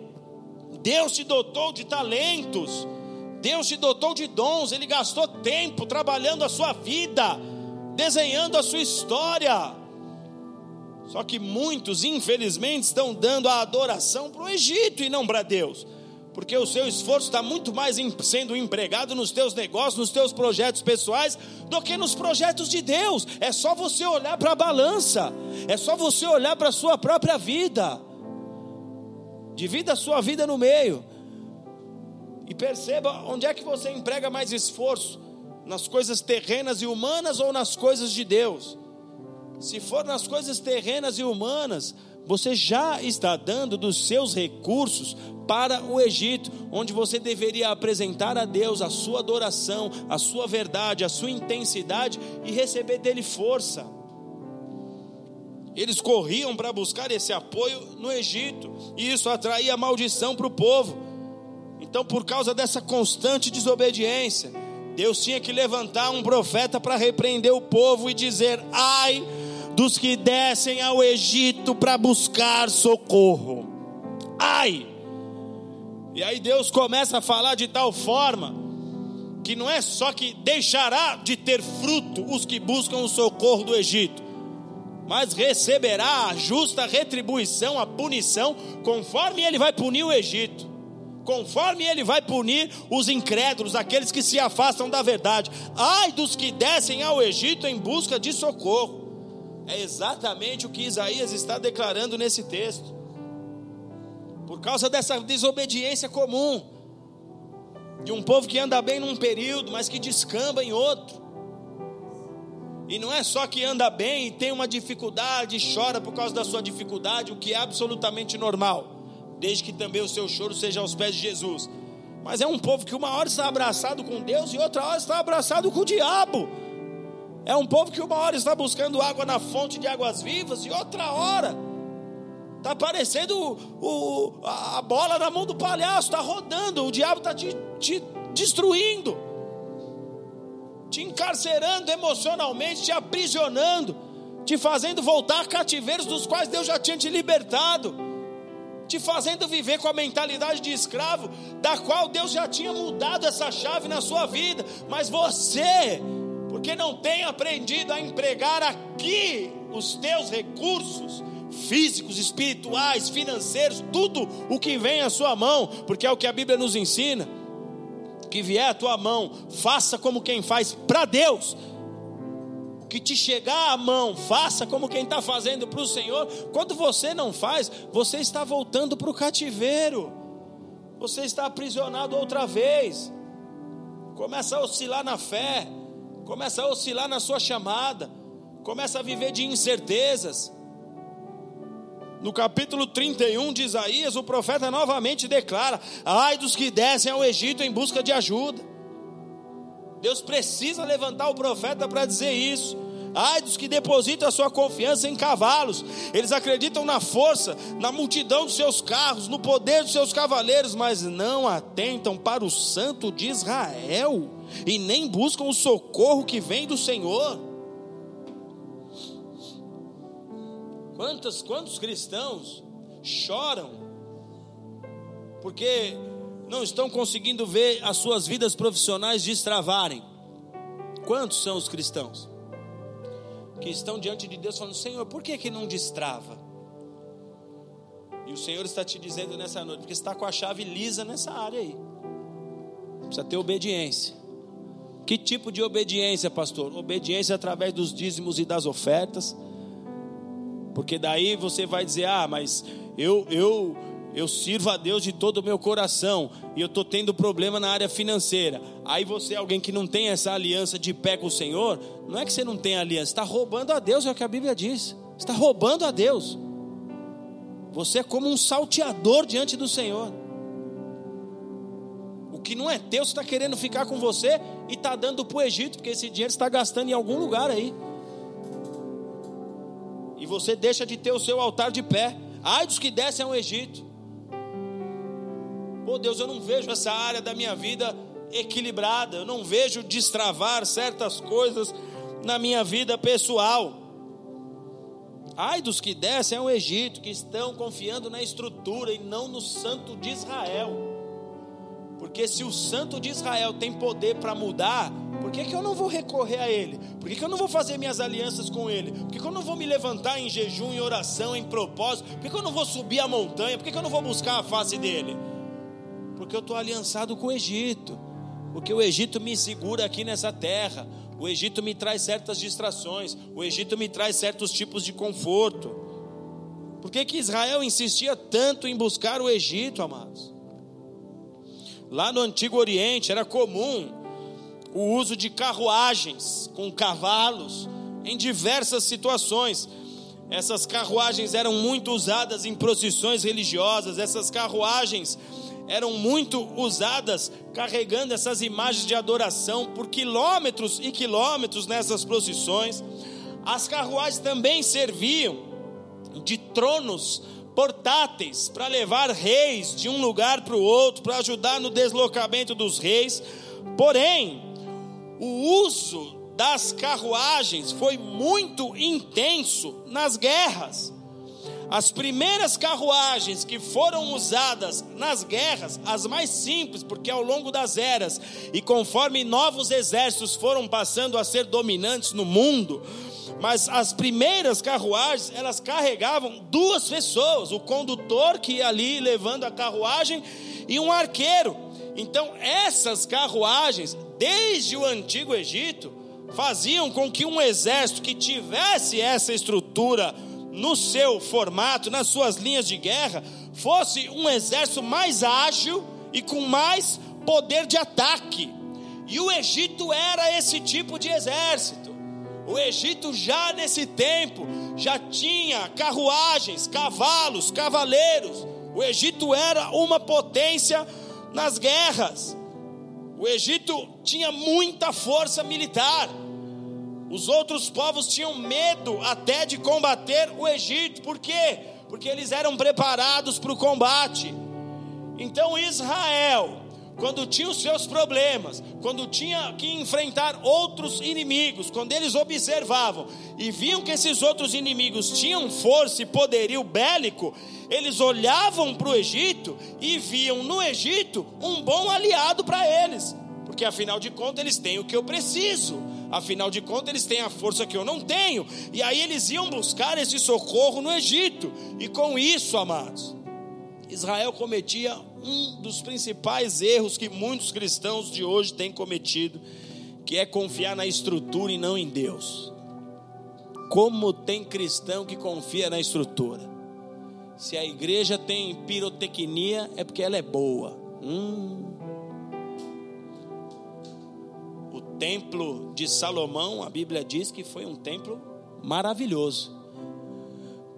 Deus te dotou de talentos. Deus te dotou de dons. Ele gastou tempo trabalhando a sua vida, desenhando a sua história. Só que muitos, infelizmente, estão dando a adoração para o Egito e não para Deus porque o seu esforço está muito mais sendo empregado nos teus negócios, nos teus projetos pessoais, do que nos projetos de Deus. É só você olhar para a balança, é só você olhar para a sua própria vida. Divida a sua vida no meio. E perceba onde é que você emprega mais esforço: nas coisas terrenas e humanas ou nas coisas de Deus? Se for nas coisas terrenas e humanas, você já está dando dos seus recursos para o Egito, onde você deveria apresentar a Deus a sua adoração, a sua verdade, a sua intensidade e receber dele força. Eles corriam para buscar esse apoio no Egito, e isso atraía maldição para o povo. Então, por causa dessa constante desobediência, Deus tinha que levantar um profeta para repreender o povo e dizer: Ai dos que descem ao Egito para buscar socorro. Ai! E aí Deus começa a falar de tal forma que não é só que deixará de ter fruto os que buscam o socorro do Egito, mas receberá a justa retribuição, a punição, conforme ele vai punir o Egito, conforme ele vai punir os incrédulos, aqueles que se afastam da verdade. Ai dos que descem ao Egito em busca de socorro. É exatamente o que Isaías está declarando nesse texto. Por causa dessa desobediência comum, de um povo que anda bem num período, mas que descamba em outro. E não é só que anda bem e tem uma dificuldade, chora por causa da sua dificuldade, o que é absolutamente normal, desde que também o seu choro seja aos pés de Jesus. Mas é um povo que uma hora está abraçado com Deus e outra hora está abraçado com o diabo. É um povo que uma hora está buscando água na fonte de águas vivas e outra hora está parecendo o, a bola na mão do palhaço, está rodando, o diabo está te, te destruindo, te encarcerando emocionalmente, te aprisionando, te fazendo voltar a cativeiros dos quais Deus já tinha te libertado, te fazendo viver com a mentalidade de escravo, da qual Deus já tinha mudado essa chave na sua vida, mas você porque não tem aprendido a empregar aqui os teus recursos físicos, espirituais, financeiros, tudo o que vem à sua mão, porque é o que a Bíblia nos ensina. Que vier à tua mão, faça como quem faz para Deus. O que te chegar à mão, faça como quem está fazendo para o Senhor. Quando você não faz, você está voltando para o cativeiro. Você está aprisionado outra vez. Começa a oscilar na fé começa a oscilar na sua chamada, começa a viver de incertezas. No capítulo 31 de Isaías, o profeta novamente declara: Ai dos que descem ao Egito em busca de ajuda. Deus precisa levantar o profeta para dizer isso. Ai dos que depositam a sua confiança em cavalos. Eles acreditam na força, na multidão dos seus carros, no poder dos seus cavaleiros, mas não atentam para o santo de Israel e nem buscam o socorro que vem do Senhor. Quantos, quantos cristãos choram porque não estão conseguindo ver as suas vidas profissionais destravarem? Quantos são os cristãos que estão diante de Deus falando: Senhor, por que, que não destrava? E o Senhor está te dizendo nessa noite, porque está com a chave lisa nessa área aí. Precisa ter obediência. Que tipo de obediência, pastor? Obediência através dos dízimos e das ofertas, Porque daí você vai dizer: "Ah, mas eu eu eu sirvo a Deus de todo o meu coração e eu estou tendo problema na área financeira. Aí você é alguém que não tem essa aliança de pé com o Senhor, não é que você não tem aliança, está roubando a Deus, é o que a Bíblia diz. Está roubando a Deus. Você é como um salteador diante do Senhor. O que não é teu, você está querendo ficar com você e está dando para o Egito, porque esse dinheiro está gastando em algum lugar aí. Você deixa de ter o seu altar de pé. Ai dos que descem ao Egito. Pô, Deus, eu não vejo essa área da minha vida equilibrada, eu não vejo destravar certas coisas na minha vida pessoal. Ai dos que descem ao Egito, que estão confiando na estrutura e não no Santo de Israel. Porque se o Santo de Israel tem poder para mudar, por que, que eu não vou recorrer a Ele? Por que, que eu não vou fazer minhas alianças com Ele? Por que, que eu não vou me levantar em jejum, em oração, em propósito? Por que, que eu não vou subir a montanha? Por que, que eu não vou buscar a face dEle? Porque eu estou aliançado com o Egito. Porque o Egito me segura aqui nessa terra. O Egito me traz certas distrações. O Egito me traz certos tipos de conforto. Por que, que Israel insistia tanto em buscar o Egito, amados? Lá no Antigo Oriente era comum o uso de carruagens com cavalos em diversas situações. Essas carruagens eram muito usadas em procissões religiosas, essas carruagens eram muito usadas carregando essas imagens de adoração por quilômetros e quilômetros nessas procissões. As carruagens também serviam de tronos portáteis para levar reis de um lugar para o outro, para ajudar no deslocamento dos reis. Porém, o uso das carruagens foi muito intenso nas guerras. As primeiras carruagens que foram usadas nas guerras, as mais simples, porque ao longo das eras e conforme novos exércitos foram passando a ser dominantes no mundo, mas as primeiras carruagens, elas carregavam duas pessoas, o condutor que ia ali levando a carruagem e um arqueiro. Então, essas carruagens, desde o antigo Egito, faziam com que um exército que tivesse essa estrutura no seu formato, nas suas linhas de guerra, fosse um exército mais ágil e com mais poder de ataque. E o Egito era esse tipo de exército. O Egito já nesse tempo já tinha carruagens, cavalos, cavaleiros. O Egito era uma potência nas guerras. O Egito tinha muita força militar. Os outros povos tinham medo até de combater o Egito, por quê? Porque eles eram preparados para o combate. Então Israel, quando tinha os seus problemas, quando tinha que enfrentar outros inimigos, quando eles observavam e viam que esses outros inimigos tinham força e poderio bélico, eles olhavam para o Egito e viam no Egito um bom aliado para eles, porque afinal de contas eles têm o que eu preciso. Afinal de contas eles têm a força que eu não tenho, e aí eles iam buscar esse socorro no Egito, e com isso, amados, Israel cometia um dos principais erros que muitos cristãos de hoje têm cometido, que é confiar na estrutura e não em Deus. Como tem cristão que confia na estrutura? Se a igreja tem pirotecnia, é porque ela é boa. Hum, templo de Salomão, a Bíblia diz que foi um templo maravilhoso.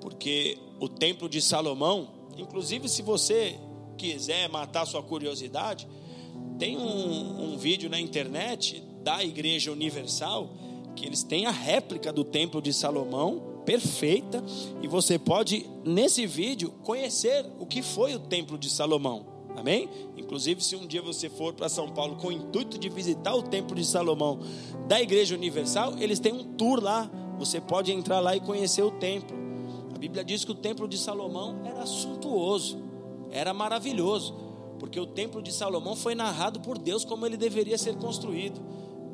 Porque o templo de Salomão, inclusive se você quiser matar sua curiosidade, tem um, um vídeo na internet da Igreja Universal que eles têm a réplica do templo de Salomão perfeita e você pode nesse vídeo conhecer o que foi o templo de Salomão. Amém? Inclusive, se um dia você for para São Paulo com o intuito de visitar o Templo de Salomão da Igreja Universal, eles têm um tour lá. Você pode entrar lá e conhecer o templo. A Bíblia diz que o Templo de Salomão era suntuoso, era maravilhoso, porque o Templo de Salomão foi narrado por Deus como ele deveria ser construído.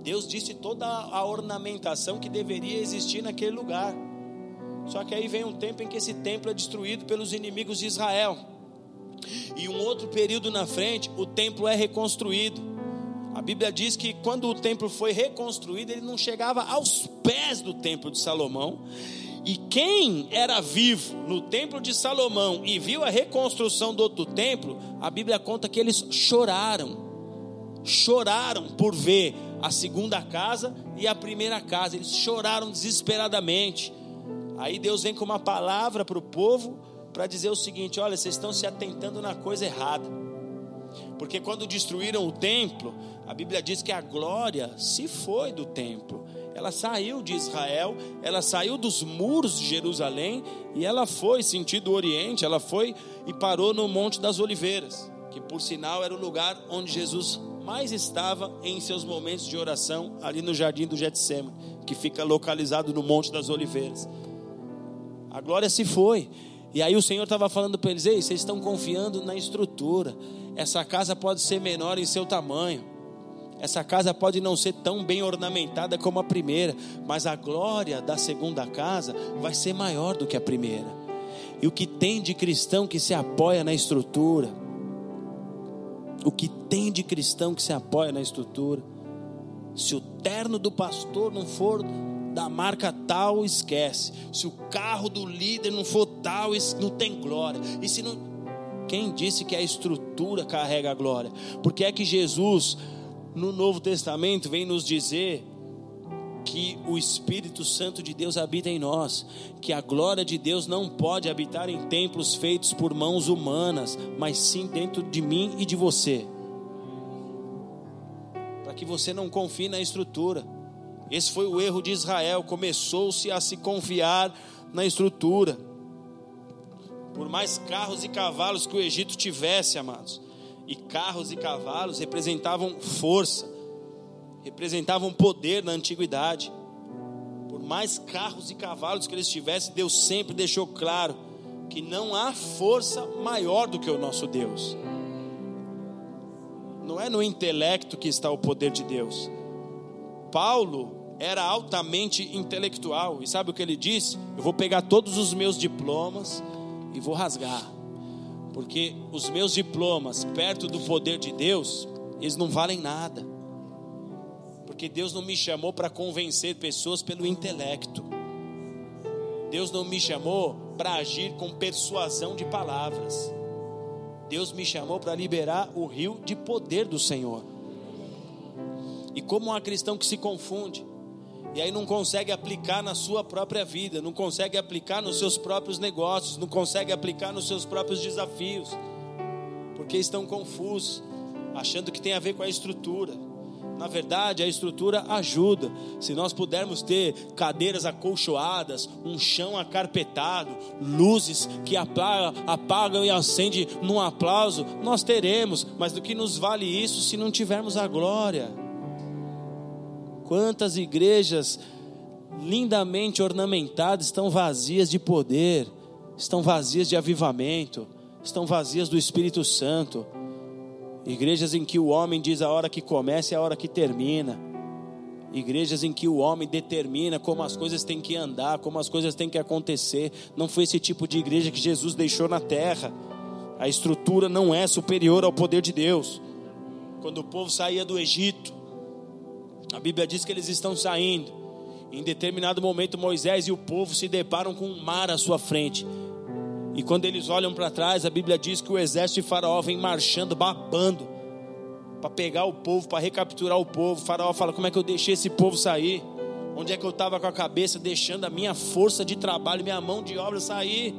Deus disse toda a ornamentação que deveria existir naquele lugar. Só que aí vem um tempo em que esse templo é destruído pelos inimigos de Israel. E um outro período na frente, o templo é reconstruído. A Bíblia diz que quando o templo foi reconstruído, ele não chegava aos pés do templo de Salomão. E quem era vivo no templo de Salomão e viu a reconstrução do outro templo, a Bíblia conta que eles choraram. Choraram por ver a segunda casa e a primeira casa. Eles choraram desesperadamente. Aí Deus vem com uma palavra para o povo para dizer o seguinte: olha, vocês estão se atentando na coisa errada. Porque quando destruíram o templo, a Bíblia diz que a glória se foi do templo. Ela saiu de Israel, ela saiu dos muros de Jerusalém e ela foi sentido Oriente, ela foi e parou no Monte das Oliveiras, que por sinal era o lugar onde Jesus mais estava em seus momentos de oração, ali no jardim do Getsemane, que fica localizado no Monte das Oliveiras. A glória se foi. E aí o Senhor estava falando para eles: Ei, vocês estão confiando na estrutura. Essa casa pode ser menor em seu tamanho. Essa casa pode não ser tão bem ornamentada como a primeira, mas a glória da segunda casa vai ser maior do que a primeira. E o que tem de cristão que se apoia na estrutura, o que tem de cristão que se apoia na estrutura, se o terno do pastor não for da marca tal, esquece. Se o carro do líder não for tal, não tem glória. E se não. Quem disse que a estrutura carrega a glória? Porque é que Jesus, no Novo Testamento, vem nos dizer que o Espírito Santo de Deus habita em nós, que a glória de Deus não pode habitar em templos feitos por mãos humanas, mas sim dentro de mim e de você. Para que você não confie na estrutura. Esse foi o erro de Israel, começou-se a se confiar na estrutura. Por mais carros e cavalos que o Egito tivesse, amados, e carros e cavalos representavam força, representavam poder na antiguidade. Por mais carros e cavalos que eles tivessem, Deus sempre deixou claro que não há força maior do que o nosso Deus. Não é no intelecto que está o poder de Deus. Paulo era altamente intelectual. E sabe o que ele disse? Eu vou pegar todos os meus diplomas e vou rasgar. Porque os meus diplomas, perto do poder de Deus, eles não valem nada. Porque Deus não me chamou para convencer pessoas pelo intelecto. Deus não me chamou para agir com persuasão de palavras. Deus me chamou para liberar o rio de poder do Senhor. E como há cristão que se confunde, e aí não consegue aplicar na sua própria vida, não consegue aplicar nos seus próprios negócios, não consegue aplicar nos seus próprios desafios, porque estão confusos, achando que tem a ver com a estrutura. Na verdade, a estrutura ajuda. Se nós pudermos ter cadeiras acolchoadas, um chão acarpetado, luzes que apagam, apagam e acendem num aplauso, nós teremos. Mas do que nos vale isso se não tivermos a glória? Quantas igrejas lindamente ornamentadas estão vazias de poder, estão vazias de avivamento, estão vazias do Espírito Santo. Igrejas em que o homem diz a hora que começa e a hora que termina. Igrejas em que o homem determina como as coisas têm que andar, como as coisas têm que acontecer. Não foi esse tipo de igreja que Jesus deixou na terra. A estrutura não é superior ao poder de Deus. Quando o povo saía do Egito, a Bíblia diz que eles estão saindo. Em determinado momento, Moisés e o povo se deparam com um mar à sua frente. E quando eles olham para trás, a Bíblia diz que o exército de Faraó vem marchando, babando, para pegar o povo, para recapturar o povo. O faraó fala: Como é que eu deixei esse povo sair? Onde é que eu estava com a cabeça, deixando a minha força de trabalho, minha mão de obra sair?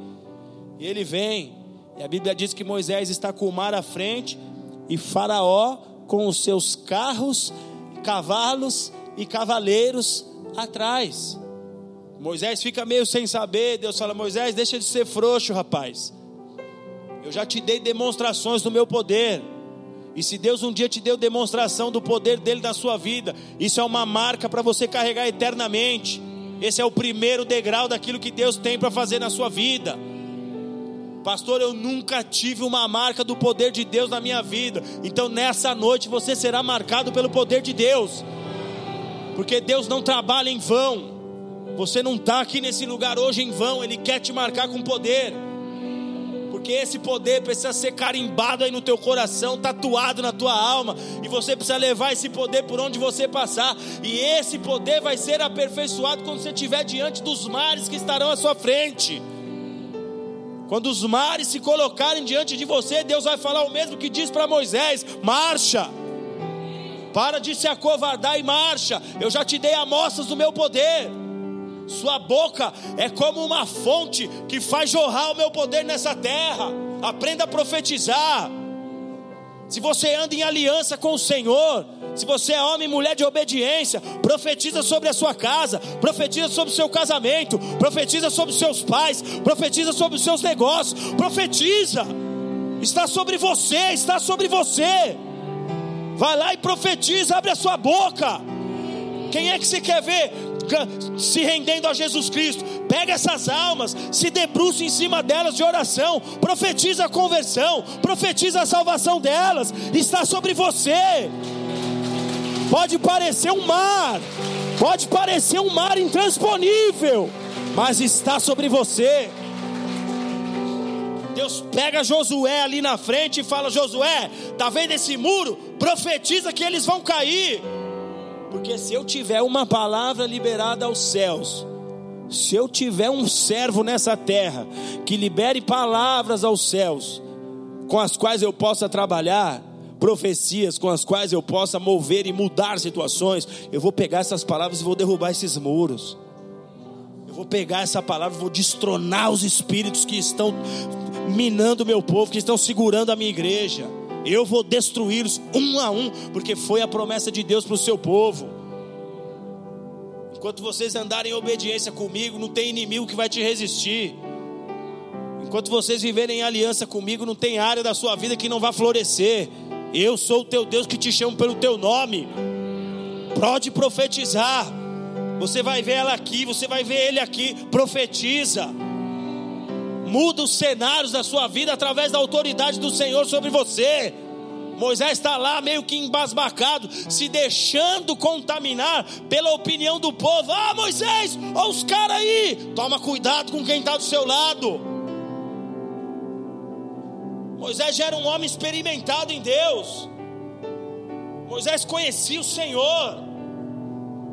E ele vem, e a Bíblia diz que Moisés está com o mar à frente, e Faraó com os seus carros cavalos e cavaleiros atrás. Moisés fica meio sem saber. Deus fala: Moisés, deixa de ser frouxo, rapaz. Eu já te dei demonstrações do meu poder. E se Deus um dia te deu demonstração do poder dele na sua vida, isso é uma marca para você carregar eternamente. Esse é o primeiro degrau daquilo que Deus tem para fazer na sua vida. Pastor, eu nunca tive uma marca do poder de Deus na minha vida. Então nessa noite você será marcado pelo poder de Deus. Porque Deus não trabalha em vão. Você não está aqui nesse lugar hoje em vão. Ele quer te marcar com poder. porque esse poder precisa ser carimbado aí no teu coração, tatuado na tua alma, e você precisa levar esse poder por onde você passar, e esse poder vai ser aperfeiçoado quando você estiver diante dos mares que estarão à sua frente. Quando os mares se colocarem diante de você, Deus vai falar o mesmo que diz para Moisés: marcha. Para de se acovardar e marcha. Eu já te dei amostras do meu poder. Sua boca é como uma fonte que faz jorrar o meu poder nessa terra. Aprenda a profetizar. Se você anda em aliança com o Senhor, se você é homem e mulher de obediência, profetiza sobre a sua casa, profetiza sobre o seu casamento, profetiza sobre os seus pais, profetiza sobre os seus negócios, profetiza. Está sobre você, está sobre você. Vai lá e profetiza, abre a sua boca. Quem é que você quer ver se rendendo a Jesus Cristo? Pega essas almas, se debruça em cima delas de oração, profetiza a conversão, profetiza a salvação delas. Está sobre você. Pode parecer um mar, pode parecer um mar intransponível, mas está sobre você. Deus pega Josué ali na frente e fala: Josué, tá vendo esse muro? Profetiza que eles vão cair. Porque se eu tiver uma palavra liberada aos céus, se eu tiver um servo nessa terra que libere palavras aos céus, com as quais eu possa trabalhar, profecias com as quais eu possa mover e mudar situações, eu vou pegar essas palavras e vou derrubar esses muros. Eu vou pegar essa palavra, vou destronar os espíritos que estão minando o meu povo, que estão segurando a minha igreja. Eu vou destruí-los um a um, porque foi a promessa de Deus para o seu povo. Enquanto vocês andarem em obediência comigo, não tem inimigo que vai te resistir. Enquanto vocês viverem em aliança comigo, não tem área da sua vida que não vai florescer. Eu sou o teu Deus que te chamo pelo teu nome. Pode profetizar. Você vai ver ela aqui, você vai ver ele aqui. Profetiza muda os cenários da sua vida através da autoridade do Senhor sobre você. Moisés está lá meio que embasbacado, se deixando contaminar pela opinião do povo. Ah, Moisés, olha os caras aí, toma cuidado com quem está do seu lado. Moisés já era um homem experimentado em Deus. Moisés conhecia o Senhor.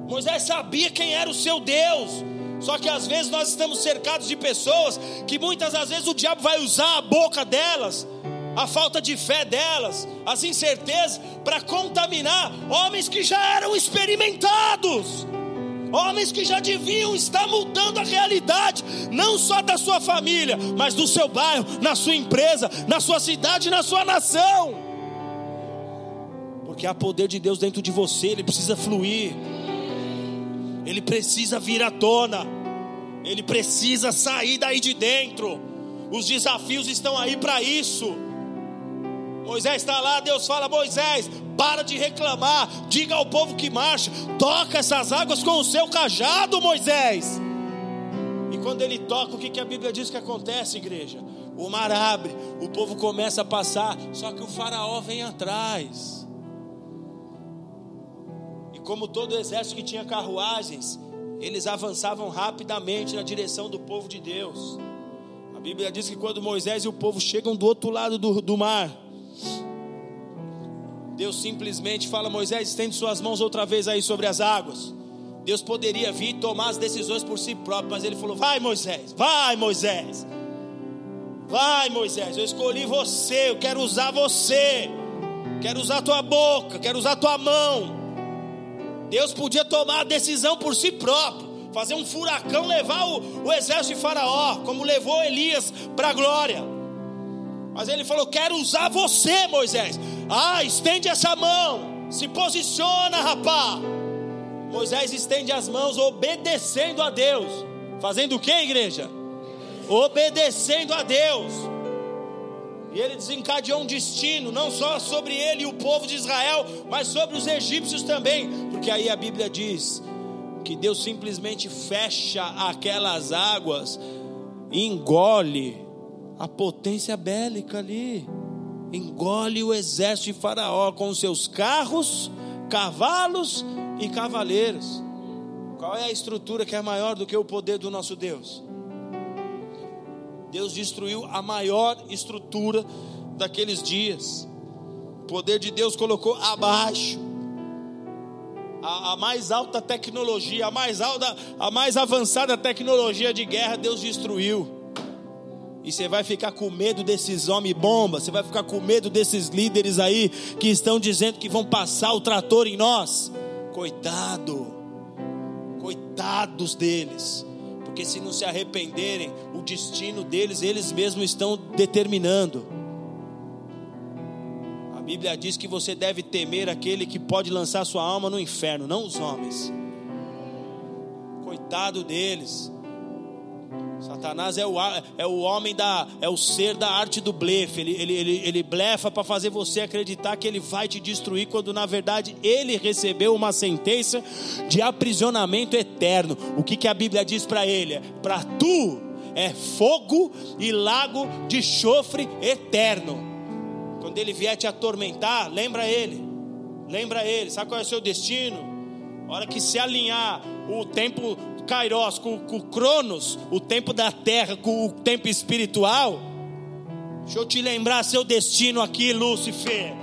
Moisés sabia quem era o seu Deus. Só que às vezes nós estamos cercados de pessoas que muitas das vezes o diabo vai usar a boca delas, a falta de fé delas, as incertezas, para contaminar homens que já eram experimentados. Homens que já deviam estar mudando a realidade, não só da sua família, mas do seu bairro, na sua empresa, na sua cidade, na sua nação. Porque há poder de Deus dentro de você, ele precisa fluir ele precisa vir à tona, ele precisa sair daí de dentro. Os desafios estão aí para isso. Moisés está lá, Deus fala: Moisés, para de reclamar, diga ao povo que marcha, toca essas águas com o seu cajado, Moisés. E quando ele toca, o que, que a Bíblia diz que acontece, igreja? O mar abre, o povo começa a passar, só que o faraó vem atrás como todo exército que tinha carruagens, eles avançavam rapidamente na direção do povo de Deus. A Bíblia diz que quando Moisés e o povo chegam do outro lado do, do mar, Deus simplesmente fala: Moisés, estende suas mãos outra vez aí sobre as águas. Deus poderia vir tomar as decisões por si próprio, mas ele falou: Vai, Moisés, vai, Moisés, vai, Moisés, eu escolhi você, eu quero usar você, quero usar tua boca, quero usar tua mão. Deus podia tomar a decisão por si próprio, fazer um furacão, levar o, o exército de Faraó, como levou Elias para a glória. Mas ele falou: Quero usar você, Moisés. Ah, estende essa mão, se posiciona, rapá. Moisés estende as mãos, obedecendo a Deus. Fazendo o que, igreja? Obedecendo a Deus. E ele desencadeou um destino, não só sobre ele e o povo de Israel, mas sobre os egípcios também. Porque aí a Bíblia diz que Deus simplesmente fecha aquelas águas e engole a potência bélica ali. Engole o exército de Faraó com seus carros, cavalos e cavaleiros. Qual é a estrutura que é maior do que o poder do nosso Deus? Deus destruiu a maior estrutura daqueles dias. O poder de Deus colocou abaixo a, a, mais alta tecnologia, a mais alta, a mais avançada tecnologia de guerra, Deus destruiu. E você vai ficar com medo desses homens bomba, você vai ficar com medo desses líderes aí que estão dizendo que vão passar o trator em nós. Coitado, coitados deles, porque se não se arrependerem, o destino deles eles mesmos estão determinando. Bíblia diz que você deve temer aquele que pode lançar sua alma no inferno, não os homens. Coitado deles. Satanás é o, é o homem da, é o ser da arte do blefe. Ele, ele, ele, ele blefa para fazer você acreditar que ele vai te destruir, quando na verdade ele recebeu uma sentença de aprisionamento eterno. O que, que a Bíblia diz para ele? Para tu é fogo e lago de chofre eterno. Quando ele vier te atormentar, lembra ele. Lembra ele. Sabe qual é o seu destino? A hora que se alinhar o tempo Kairos, com, com o Cronos, o tempo da terra, com o tempo espiritual. Deixa eu te lembrar seu destino aqui, Lúcifer.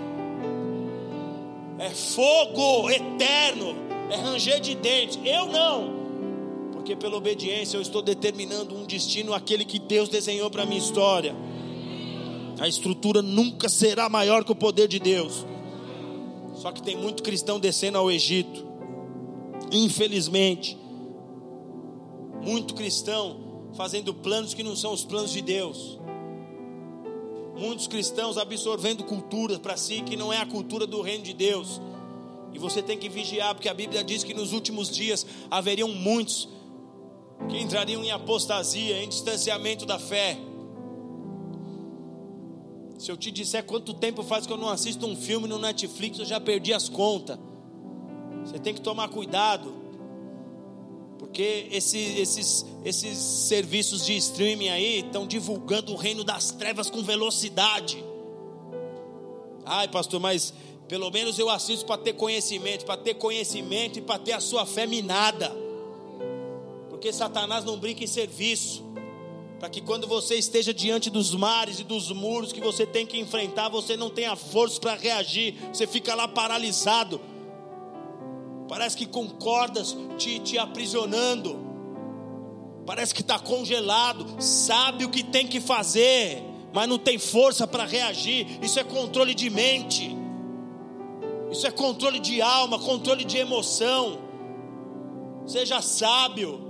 É fogo eterno, é ranger de dentes. Eu não, porque pela obediência eu estou determinando um destino, aquele que Deus desenhou para minha história. A estrutura nunca será maior que o poder de Deus. Só que tem muito cristão descendo ao Egito. Infelizmente, muito cristão fazendo planos que não são os planos de Deus. Muitos cristãos absorvendo cultura para si que não é a cultura do reino de Deus. E você tem que vigiar, porque a Bíblia diz que nos últimos dias haveriam muitos que entrariam em apostasia, em distanciamento da fé. Se eu te disser quanto tempo faz que eu não assisto um filme no Netflix, eu já perdi as contas. Você tem que tomar cuidado. Porque esse, esses, esses serviços de streaming aí estão divulgando o reino das trevas com velocidade. Ai, pastor, mas pelo menos eu assisto para ter conhecimento, para ter conhecimento e para ter a sua fé minada. Porque Satanás não brinca em serviço. Para que quando você esteja diante dos mares e dos muros que você tem que enfrentar, você não tenha força para reagir, você fica lá paralisado parece que com cordas te, te aprisionando, parece que está congelado, sabe o que tem que fazer, mas não tem força para reagir. Isso é controle de mente, isso é controle de alma, controle de emoção. Seja sábio.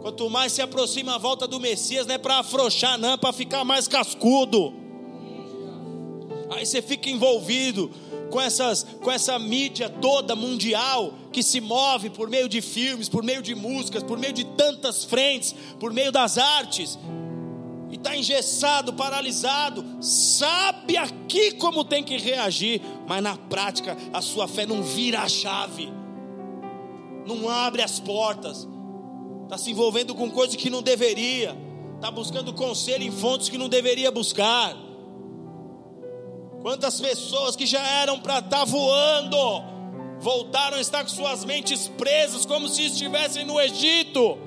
Quanto mais se aproxima a volta do Messias, não é para afrouxar, não, é para ficar mais cascudo. Aí você fica envolvido com, essas, com essa mídia toda mundial que se move por meio de filmes, por meio de músicas, por meio de tantas frentes, por meio das artes, e está engessado, paralisado, sabe aqui como tem que reagir, mas na prática a sua fé não vira a chave, não abre as portas, está se envolvendo com coisas que não deveria, está buscando conselho em fontes que não deveria buscar. Quantas pessoas que já eram para estar tá voando, voltaram a estar com suas mentes presas, como se estivessem no Egito,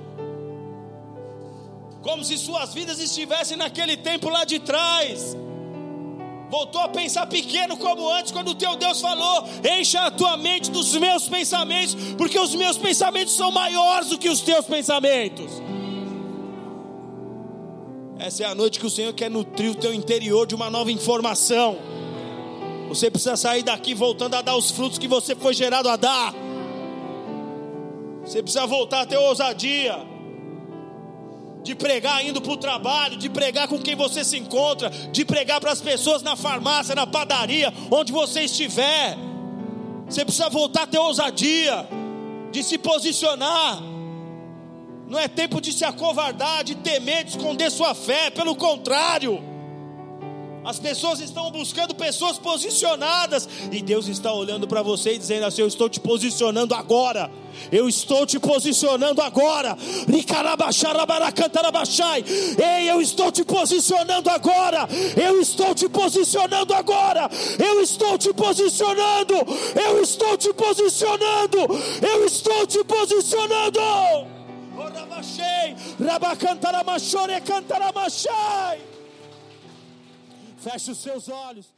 como se suas vidas estivessem naquele tempo lá de trás. Voltou a pensar pequeno como antes, quando o teu Deus falou: Encha a tua mente dos meus pensamentos, porque os meus pensamentos são maiores do que os teus pensamentos. Essa é a noite que o Senhor quer nutrir o teu interior de uma nova informação. Você precisa sair daqui voltando a dar os frutos que você foi gerado a dar. Você precisa voltar a ter ousadia de pregar indo para o trabalho, de pregar com quem você se encontra, de pregar para as pessoas na farmácia, na padaria, onde você estiver. Você precisa voltar a ter ousadia de se posicionar. Não é tempo de se acovardar, de temer, de esconder sua fé, pelo contrário. As pessoas estão buscando pessoas posicionadas. E Deus está olhando para você e dizendo assim: Eu estou te posicionando agora. Eu estou te posicionando agora. Ei, eu estou te posicionando agora. Eu estou te posicionando agora. Eu estou te posicionando. Eu estou te posicionando. Eu estou te posicionando. Rabacantaramachei, Rabacantaramachore, Cantaramachai. Feche os seus olhos.